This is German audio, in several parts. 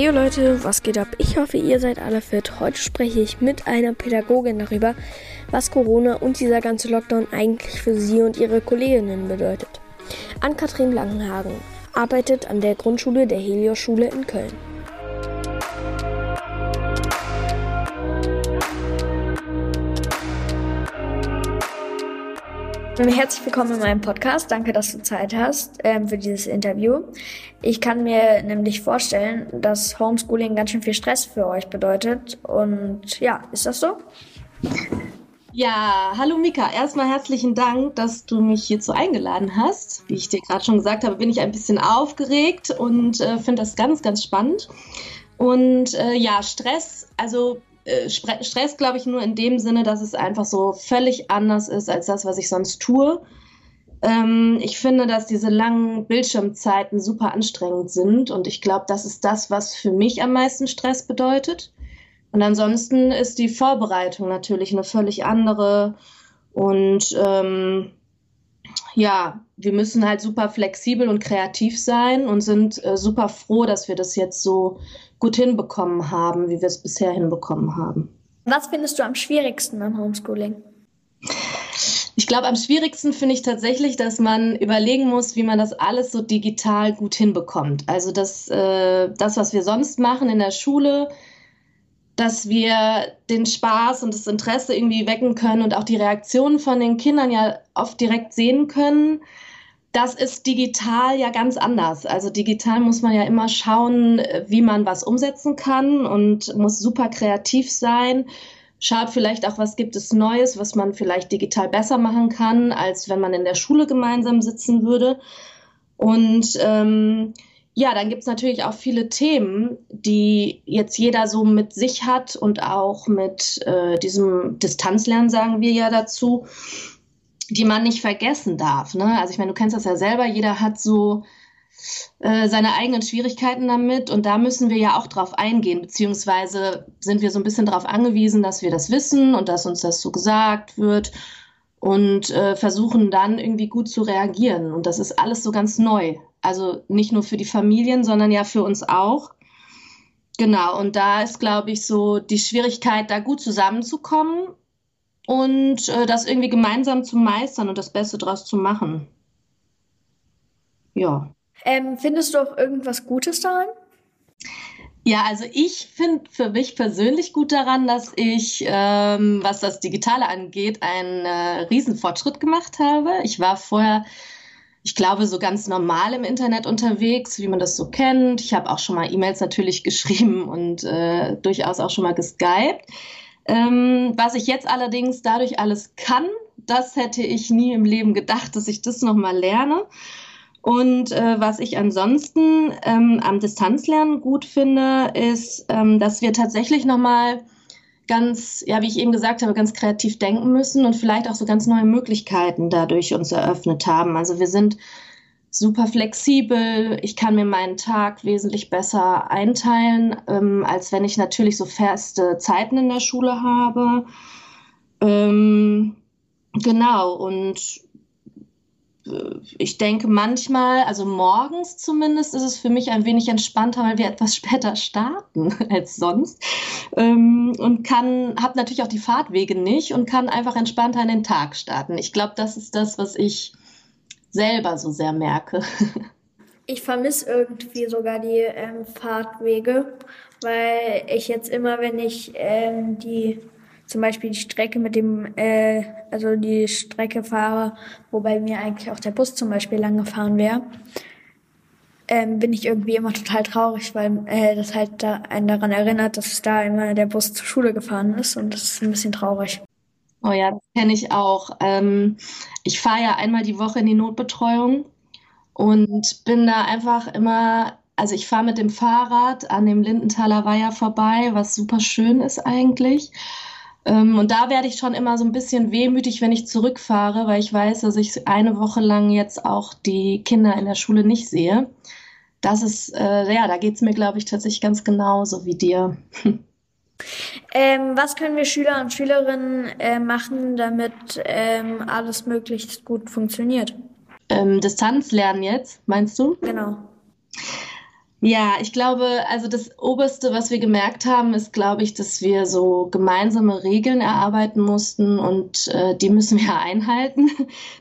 Hey Leute, was geht ab? Ich hoffe, ihr seid alle fit. Heute spreche ich mit einer Pädagogin darüber, was Corona und dieser ganze Lockdown eigentlich für sie und ihre Kolleginnen bedeutet. Ann-Kathrin Langenhagen arbeitet an der Grundschule der Helios-Schule in Köln. Herzlich willkommen in meinem Podcast. Danke, dass du Zeit hast ähm, für dieses Interview. Ich kann mir nämlich vorstellen, dass Homeschooling ganz schön viel Stress für euch bedeutet. Und ja, ist das so? Ja, hallo Mika. Erstmal herzlichen Dank, dass du mich hierzu eingeladen hast. Wie ich dir gerade schon gesagt habe, bin ich ein bisschen aufgeregt und äh, finde das ganz, ganz spannend. Und äh, ja, Stress, also äh, Stress, glaube ich, nur in dem Sinne, dass es einfach so völlig anders ist als das, was ich sonst tue. Ähm, ich finde, dass diese langen Bildschirmzeiten super anstrengend sind und ich glaube, das ist das, was für mich am meisten Stress bedeutet. Und ansonsten ist die Vorbereitung natürlich eine völlig andere und ähm, ja, wir müssen halt super flexibel und kreativ sein und sind äh, super froh, dass wir das jetzt so gut hinbekommen haben, wie wir es bisher hinbekommen haben. Was findest du am schwierigsten am Homeschooling? Ich glaube, am schwierigsten finde ich tatsächlich, dass man überlegen muss, wie man das alles so digital gut hinbekommt. Also das, äh, das was wir sonst machen in der Schule, dass wir den Spaß und das Interesse irgendwie wecken können und auch die Reaktionen von den Kindern ja oft direkt sehen können das ist digital ja ganz anders. Also digital muss man ja immer schauen, wie man was umsetzen kann und muss super kreativ sein. Schaut vielleicht auch, was gibt es Neues, was man vielleicht digital besser machen kann, als wenn man in der Schule gemeinsam sitzen würde. Und ähm, ja, dann gibt es natürlich auch viele Themen, die jetzt jeder so mit sich hat und auch mit äh, diesem Distanzlernen, sagen wir ja dazu die man nicht vergessen darf. Ne? Also ich meine, du kennst das ja selber, jeder hat so äh, seine eigenen Schwierigkeiten damit und da müssen wir ja auch drauf eingehen, beziehungsweise sind wir so ein bisschen darauf angewiesen, dass wir das wissen und dass uns das so gesagt wird und äh, versuchen dann irgendwie gut zu reagieren. Und das ist alles so ganz neu. Also nicht nur für die Familien, sondern ja für uns auch. Genau, und da ist, glaube ich, so die Schwierigkeit, da gut zusammenzukommen und äh, das irgendwie gemeinsam zu meistern und das Beste daraus zu machen. Ja. Ähm, findest du auch irgendwas Gutes daran? Ja, also ich finde für mich persönlich gut daran, dass ich, ähm, was das Digitale angeht, einen äh, Riesenfortschritt gemacht habe. Ich war vorher, ich glaube, so ganz normal im Internet unterwegs, wie man das so kennt. Ich habe auch schon mal E-Mails natürlich geschrieben und äh, durchaus auch schon mal geskypt. Ähm, was ich jetzt allerdings dadurch alles kann, das hätte ich nie im Leben gedacht, dass ich das nochmal lerne. Und äh, was ich ansonsten ähm, am Distanzlernen gut finde, ist, ähm, dass wir tatsächlich nochmal ganz, ja, wie ich eben gesagt habe, ganz kreativ denken müssen und vielleicht auch so ganz neue Möglichkeiten dadurch uns eröffnet haben. Also wir sind super flexibel. Ich kann mir meinen Tag wesentlich besser einteilen, ähm, als wenn ich natürlich so feste Zeiten in der Schule habe. Ähm, genau, und ich denke manchmal, also morgens zumindest, ist es für mich ein wenig entspannter, weil wir etwas später starten als sonst. Ähm, und kann, habe natürlich auch die Fahrtwege nicht und kann einfach entspannter in den Tag starten. Ich glaube, das ist das, was ich selber so sehr merke. Ich vermisse irgendwie sogar die ähm, Fahrtwege, weil ich jetzt immer, wenn ich ähm, die zum Beispiel die Strecke mit dem, äh, also die Strecke fahre, wobei mir eigentlich auch der Bus zum Beispiel lang gefahren wäre, ähm, bin ich irgendwie immer total traurig, weil äh, das halt da einen daran erinnert, dass da immer der Bus zur Schule gefahren ist und das ist ein bisschen traurig. Oh ja, das kenne ich auch. Ähm, ich fahre ja einmal die Woche in die Notbetreuung und bin da einfach immer, also ich fahre mit dem Fahrrad an dem Lindenthaler Weiher vorbei, was super schön ist eigentlich. Ähm, und da werde ich schon immer so ein bisschen wehmütig, wenn ich zurückfahre, weil ich weiß, dass ich eine Woche lang jetzt auch die Kinder in der Schule nicht sehe. Das ist, äh, ja, da geht es mir, glaube ich, tatsächlich ganz genauso wie dir. Ähm, was können wir Schüler und Schülerinnen äh, machen, damit ähm, alles möglichst gut funktioniert? Ähm, Distanzlernen jetzt, meinst du? Genau. Ja, ich glaube, also das Oberste, was wir gemerkt haben, ist, glaube ich, dass wir so gemeinsame Regeln erarbeiten mussten und äh, die müssen wir einhalten.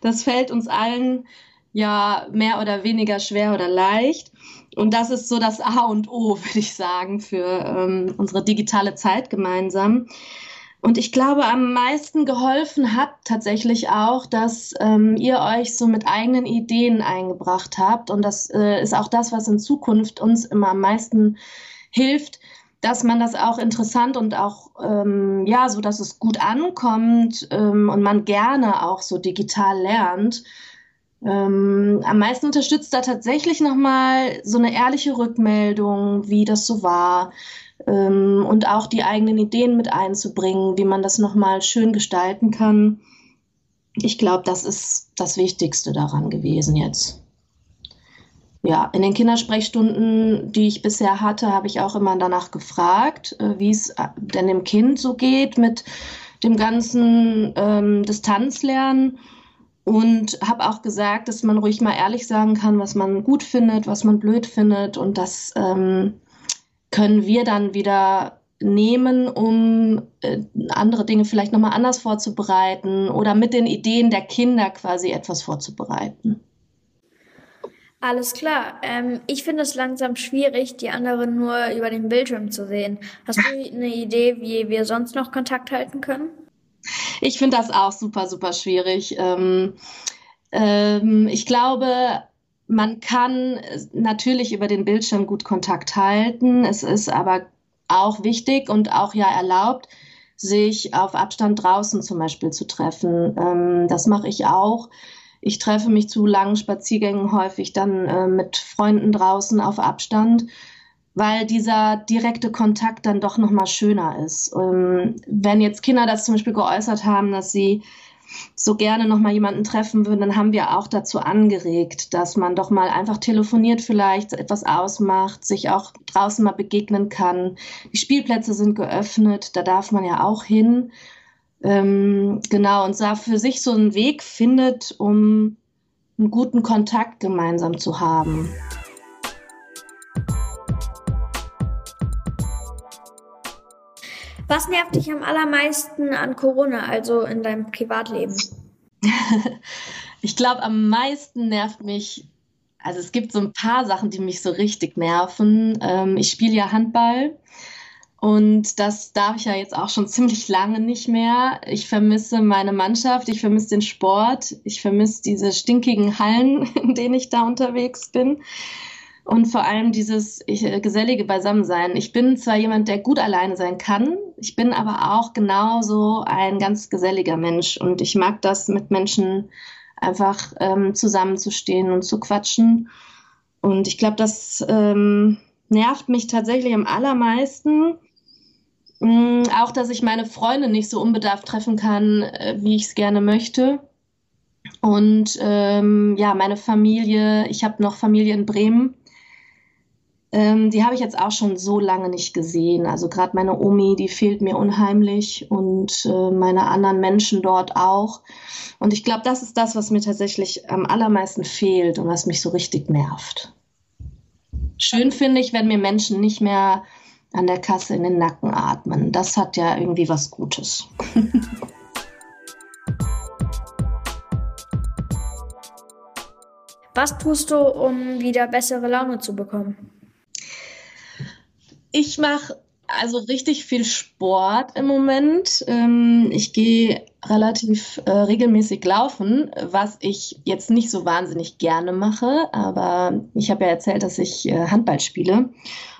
Das fällt uns allen ja mehr oder weniger schwer oder leicht. Und das ist so das A und O, würde ich sagen, für ähm, unsere digitale Zeit gemeinsam. Und ich glaube, am meisten geholfen hat tatsächlich auch, dass ähm, ihr euch so mit eigenen Ideen eingebracht habt. Und das äh, ist auch das, was in Zukunft uns immer am meisten hilft, dass man das auch interessant und auch, ähm, ja, so dass es gut ankommt ähm, und man gerne auch so digital lernt. Ähm, am meisten unterstützt da tatsächlich nochmal so eine ehrliche Rückmeldung, wie das so war ähm, und auch die eigenen Ideen mit einzubringen, wie man das nochmal schön gestalten kann. Ich glaube, das ist das Wichtigste daran gewesen jetzt. Ja, in den Kindersprechstunden, die ich bisher hatte, habe ich auch immer danach gefragt, äh, wie es äh, denn dem Kind so geht mit dem ganzen ähm, Distanzlernen und habe auch gesagt, dass man ruhig mal ehrlich sagen kann, was man gut findet, was man blöd findet und das ähm, können wir dann wieder nehmen, um äh, andere Dinge vielleicht nochmal anders vorzubereiten oder mit den Ideen der Kinder quasi etwas vorzubereiten. Alles klar. Ähm, ich finde es langsam schwierig, die anderen nur über den Bildschirm zu sehen. Hast du eine Idee, wie wir sonst noch Kontakt halten können? Ich finde das auch super, super schwierig. Ähm, ähm, ich glaube, man kann natürlich über den Bildschirm gut Kontakt halten. Es ist aber auch wichtig und auch ja erlaubt, sich auf Abstand draußen zum Beispiel zu treffen. Ähm, das mache ich auch. Ich treffe mich zu langen Spaziergängen häufig dann äh, mit Freunden draußen auf Abstand, weil dieser direkte Kontakt dann doch noch mal schöner ist. Ähm, wenn jetzt Kinder das zum Beispiel geäußert haben, dass sie so gerne noch mal jemanden treffen würden, dann haben wir auch dazu angeregt, dass man doch mal einfach telefoniert vielleicht, etwas ausmacht, sich auch draußen mal begegnen kann. Die Spielplätze sind geöffnet, da darf man ja auch hin. Ähm, genau, und da für sich so einen Weg findet, um einen guten Kontakt gemeinsam zu haben. Was nervt dich am allermeisten an Corona, also in deinem Privatleben? ich glaube, am meisten nervt mich, also es gibt so ein paar Sachen, die mich so richtig nerven. Ähm, ich spiele ja Handball und das darf ich ja jetzt auch schon ziemlich lange nicht mehr. Ich vermisse meine Mannschaft, ich vermisse den Sport, ich vermisse diese stinkigen Hallen, in denen ich da unterwegs bin und vor allem dieses äh, gesellige Beisammensein. Ich bin zwar jemand, der gut alleine sein kann, ich bin aber auch genauso ein ganz geselliger Mensch und ich mag das mit Menschen einfach ähm, zusammenzustehen und zu quatschen. Und ich glaube, das ähm, nervt mich tatsächlich am allermeisten. Ähm, auch, dass ich meine Freunde nicht so unbedarft treffen kann, äh, wie ich es gerne möchte. Und ähm, ja, meine Familie, ich habe noch Familie in Bremen ähm, die habe ich jetzt auch schon so lange nicht gesehen. Also gerade meine Omi, die fehlt mir unheimlich und äh, meine anderen Menschen dort auch. Und ich glaube, das ist das, was mir tatsächlich am allermeisten fehlt und was mich so richtig nervt. Schön finde ich, wenn mir Menschen nicht mehr an der Kasse in den Nacken atmen. Das hat ja irgendwie was Gutes. Was tust du, um wieder bessere Laune zu bekommen? Ich mache also richtig viel Sport im Moment. Ähm, ich gehe relativ äh, regelmäßig laufen, was ich jetzt nicht so wahnsinnig gerne mache, aber ich habe ja erzählt, dass ich äh, Handball spiele.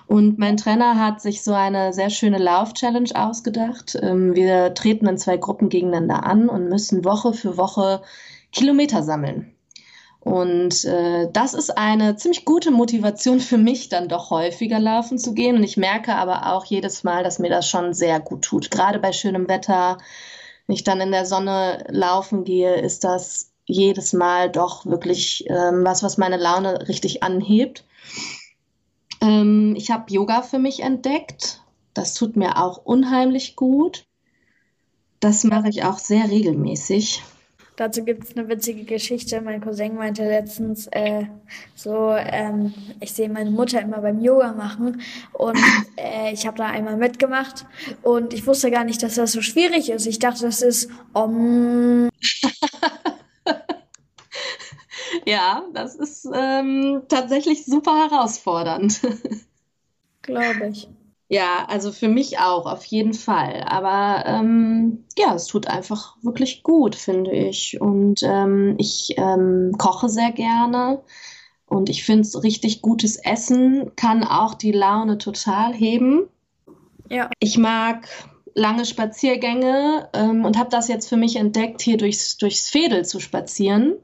Und mein Trainer hat sich so eine sehr schöne Lauf-Challenge ausgedacht. Ähm, wir treten in zwei Gruppen gegeneinander an und müssen Woche für Woche Kilometer sammeln. Und äh, das ist eine ziemlich gute Motivation für mich, dann doch häufiger laufen zu gehen. Und ich merke aber auch jedes Mal, dass mir das schon sehr gut tut. Gerade bei schönem Wetter, wenn ich dann in der Sonne laufen gehe, ist das jedes Mal doch wirklich ähm, was, was meine Laune richtig anhebt. Ähm, ich habe Yoga für mich entdeckt. Das tut mir auch unheimlich gut. Das mache ich auch sehr regelmäßig. Dazu gibt es eine witzige Geschichte. Mein Cousin meinte letztens äh, so, ähm, ich sehe meine Mutter immer beim Yoga machen und äh, ich habe da einmal mitgemacht und ich wusste gar nicht, dass das so schwierig ist. Ich dachte, das ist um. ja, das ist ähm, tatsächlich super herausfordernd. Glaube ich. Ja, also für mich auch, auf jeden Fall. Aber ähm, ja, es tut einfach wirklich gut, finde ich. Und ähm, ich ähm, koche sehr gerne. Und ich finde, richtig gutes Essen kann auch die Laune total heben. Ja. Ich mag lange Spaziergänge ähm, und habe das jetzt für mich entdeckt, hier durchs, durchs Fädel zu spazieren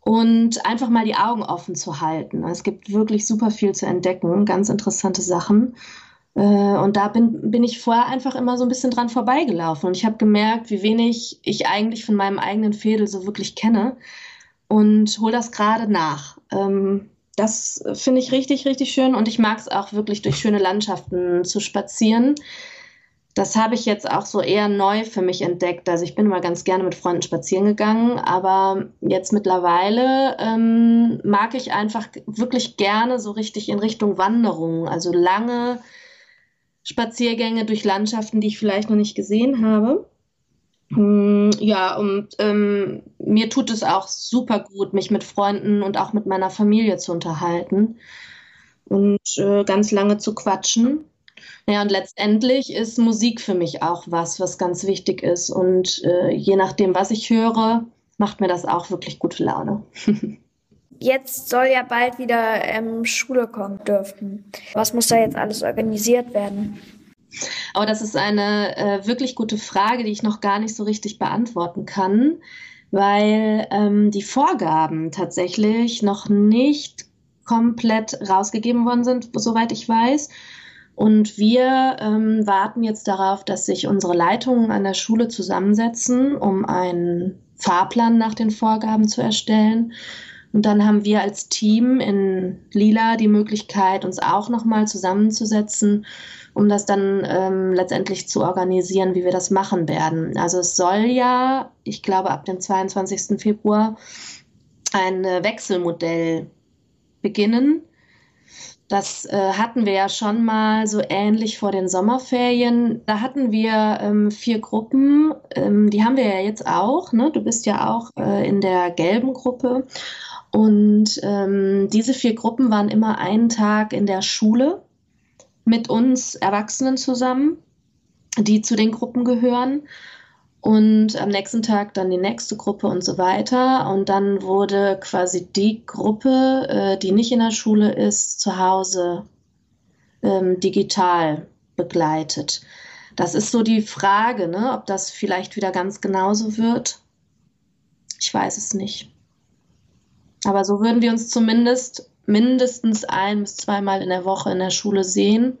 und einfach mal die Augen offen zu halten. Es gibt wirklich super viel zu entdecken, ganz interessante Sachen. Äh, und da bin, bin ich vorher einfach immer so ein bisschen dran vorbeigelaufen. Und ich habe gemerkt, wie wenig ich eigentlich von meinem eigenen Fädel so wirklich kenne. Und hole das gerade nach. Ähm, das finde ich richtig, richtig schön. Und ich mag es auch wirklich durch schöne Landschaften zu spazieren. Das habe ich jetzt auch so eher neu für mich entdeckt. Also ich bin immer ganz gerne mit Freunden spazieren gegangen, aber jetzt mittlerweile ähm, mag ich einfach wirklich gerne so richtig in Richtung Wanderung. Also lange Spaziergänge durch Landschaften, die ich vielleicht noch nicht gesehen habe. Hm, ja, und ähm, mir tut es auch super gut, mich mit Freunden und auch mit meiner Familie zu unterhalten und äh, ganz lange zu quatschen. Ja, und letztendlich ist Musik für mich auch was, was ganz wichtig ist. Und äh, je nachdem, was ich höre, macht mir das auch wirklich gute Laune. Jetzt soll ja bald wieder ähm, Schule kommen dürfen. Was muss da jetzt alles organisiert werden? Aber das ist eine äh, wirklich gute Frage, die ich noch gar nicht so richtig beantworten kann, weil ähm, die Vorgaben tatsächlich noch nicht komplett rausgegeben worden sind, soweit ich weiß. Und wir ähm, warten jetzt darauf, dass sich unsere Leitungen an der Schule zusammensetzen, um einen Fahrplan nach den Vorgaben zu erstellen. Und dann haben wir als Team in Lila die Möglichkeit, uns auch nochmal zusammenzusetzen, um das dann ähm, letztendlich zu organisieren, wie wir das machen werden. Also es soll ja, ich glaube, ab dem 22. Februar ein Wechselmodell beginnen das äh, hatten wir ja schon mal so ähnlich vor den Sommerferien. Da hatten wir ähm, vier Gruppen, ähm, die haben wir ja jetzt auch. Ne? Du bist ja auch äh, in der gelben Gruppe. Und ähm, diese vier Gruppen waren immer einen Tag in der Schule mit uns Erwachsenen zusammen, die zu den Gruppen gehören und am nächsten Tag dann die nächste Gruppe und so weiter. Und dann wurde quasi die Gruppe, äh, die nicht in der Schule ist, zu Hause ähm, digital begleitet. Das ist so die Frage, ne, ob das vielleicht wieder ganz genauso wird. Ich weiß es nicht. Aber so würden wir uns zumindest mindestens ein bis zweimal in der Woche in der Schule sehen.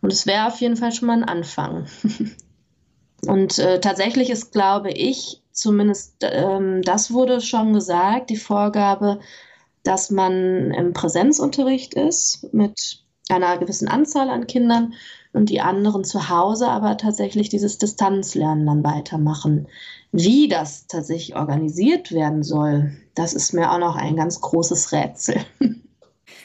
Und es wäre auf jeden Fall schon mal ein Anfang. Und äh, tatsächlich ist, glaube ich, zumindest ähm, das wurde schon gesagt, die Vorgabe, dass man im Präsenzunterricht ist mit einer gewissen Anzahl an Kindern und die anderen zu Hause aber tatsächlich dieses Distanzlernen dann weitermachen. Wie das tatsächlich organisiert werden soll, das ist mir auch noch ein ganz großes Rätsel.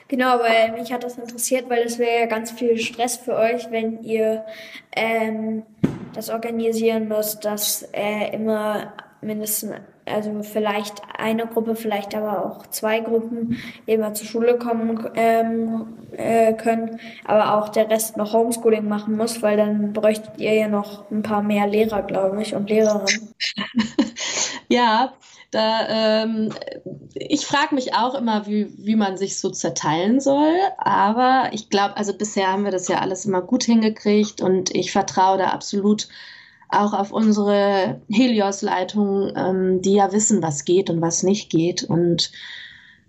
Genau, weil mich hat das interessiert, weil es wäre ja ganz viel Stress für euch, wenn ihr ähm, das organisieren müsst, dass äh, immer mindestens, also vielleicht eine Gruppe, vielleicht aber auch zwei Gruppen immer zur Schule kommen ähm, äh, können, aber auch der Rest noch Homeschooling machen muss, weil dann bräuchtet ihr ja noch ein paar mehr Lehrer, glaube ich, und Lehrerinnen. ja, da, ähm, ich frage mich auch immer, wie, wie man sich so zerteilen soll. Aber ich glaube, also bisher haben wir das ja alles immer gut hingekriegt und ich vertraue da absolut auch auf unsere Helios-Leitung, ähm, die ja wissen, was geht und was nicht geht. Und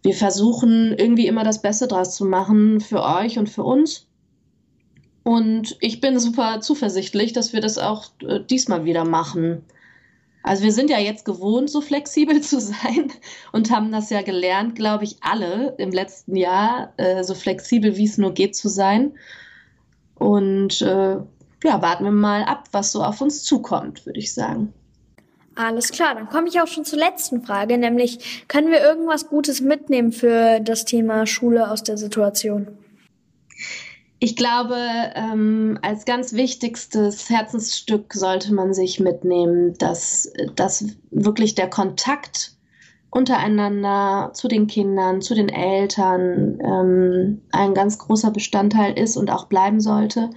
wir versuchen irgendwie immer das Beste draus zu machen für euch und für uns. Und ich bin super zuversichtlich, dass wir das auch äh, diesmal wieder machen. Also wir sind ja jetzt gewohnt, so flexibel zu sein und haben das ja gelernt, glaube ich, alle im letzten Jahr, äh, so flexibel wie es nur geht zu sein. Und äh, ja, warten wir mal ab, was so auf uns zukommt, würde ich sagen. Alles klar, dann komme ich auch schon zur letzten Frage, nämlich können wir irgendwas Gutes mitnehmen für das Thema Schule aus der Situation? Ich glaube, ähm, als ganz wichtigstes Herzensstück sollte man sich mitnehmen, dass, dass wirklich der Kontakt untereinander zu den Kindern, zu den Eltern ähm, ein ganz großer Bestandteil ist und auch bleiben sollte.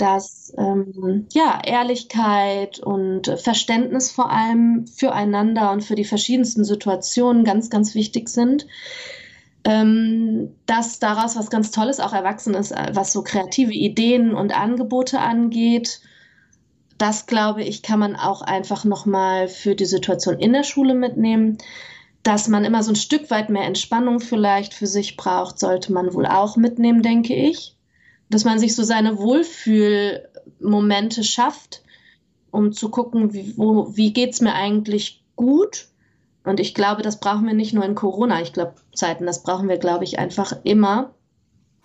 Dass ähm, ja, Ehrlichkeit und Verständnis vor allem füreinander und für die verschiedensten Situationen ganz, ganz wichtig sind ähm, dass daraus was ganz Tolles auch erwachsen ist, äh, was so kreative Ideen und Angebote angeht. Das, glaube ich, kann man auch einfach nochmal für die Situation in der Schule mitnehmen. Dass man immer so ein Stück weit mehr Entspannung vielleicht für sich braucht, sollte man wohl auch mitnehmen, denke ich. Dass man sich so seine Wohlfühlmomente schafft, um zu gucken, wie, wie geht es mir eigentlich gut und ich glaube, das brauchen wir nicht nur in Corona, ich glaube, Zeiten, das brauchen wir, glaube ich, einfach immer.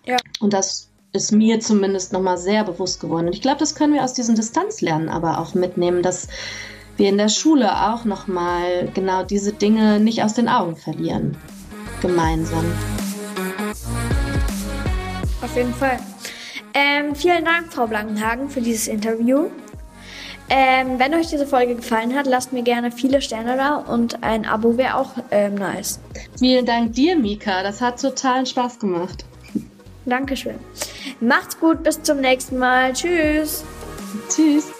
Ja. Und das ist mir zumindest nochmal sehr bewusst geworden. Und ich glaube, das können wir aus diesem Distanzlernen aber auch mitnehmen, dass wir in der Schule auch nochmal genau diese Dinge nicht aus den Augen verlieren. Gemeinsam. Auf jeden Fall. Ähm, vielen Dank, Frau Blankenhagen, für dieses Interview. Ähm, wenn euch diese Folge gefallen hat, lasst mir gerne viele Sterne da und ein Abo wäre auch ähm, nice. Vielen Dank dir, Mika. Das hat totalen Spaß gemacht. Dankeschön. Macht's gut, bis zum nächsten Mal. Tschüss. Tschüss.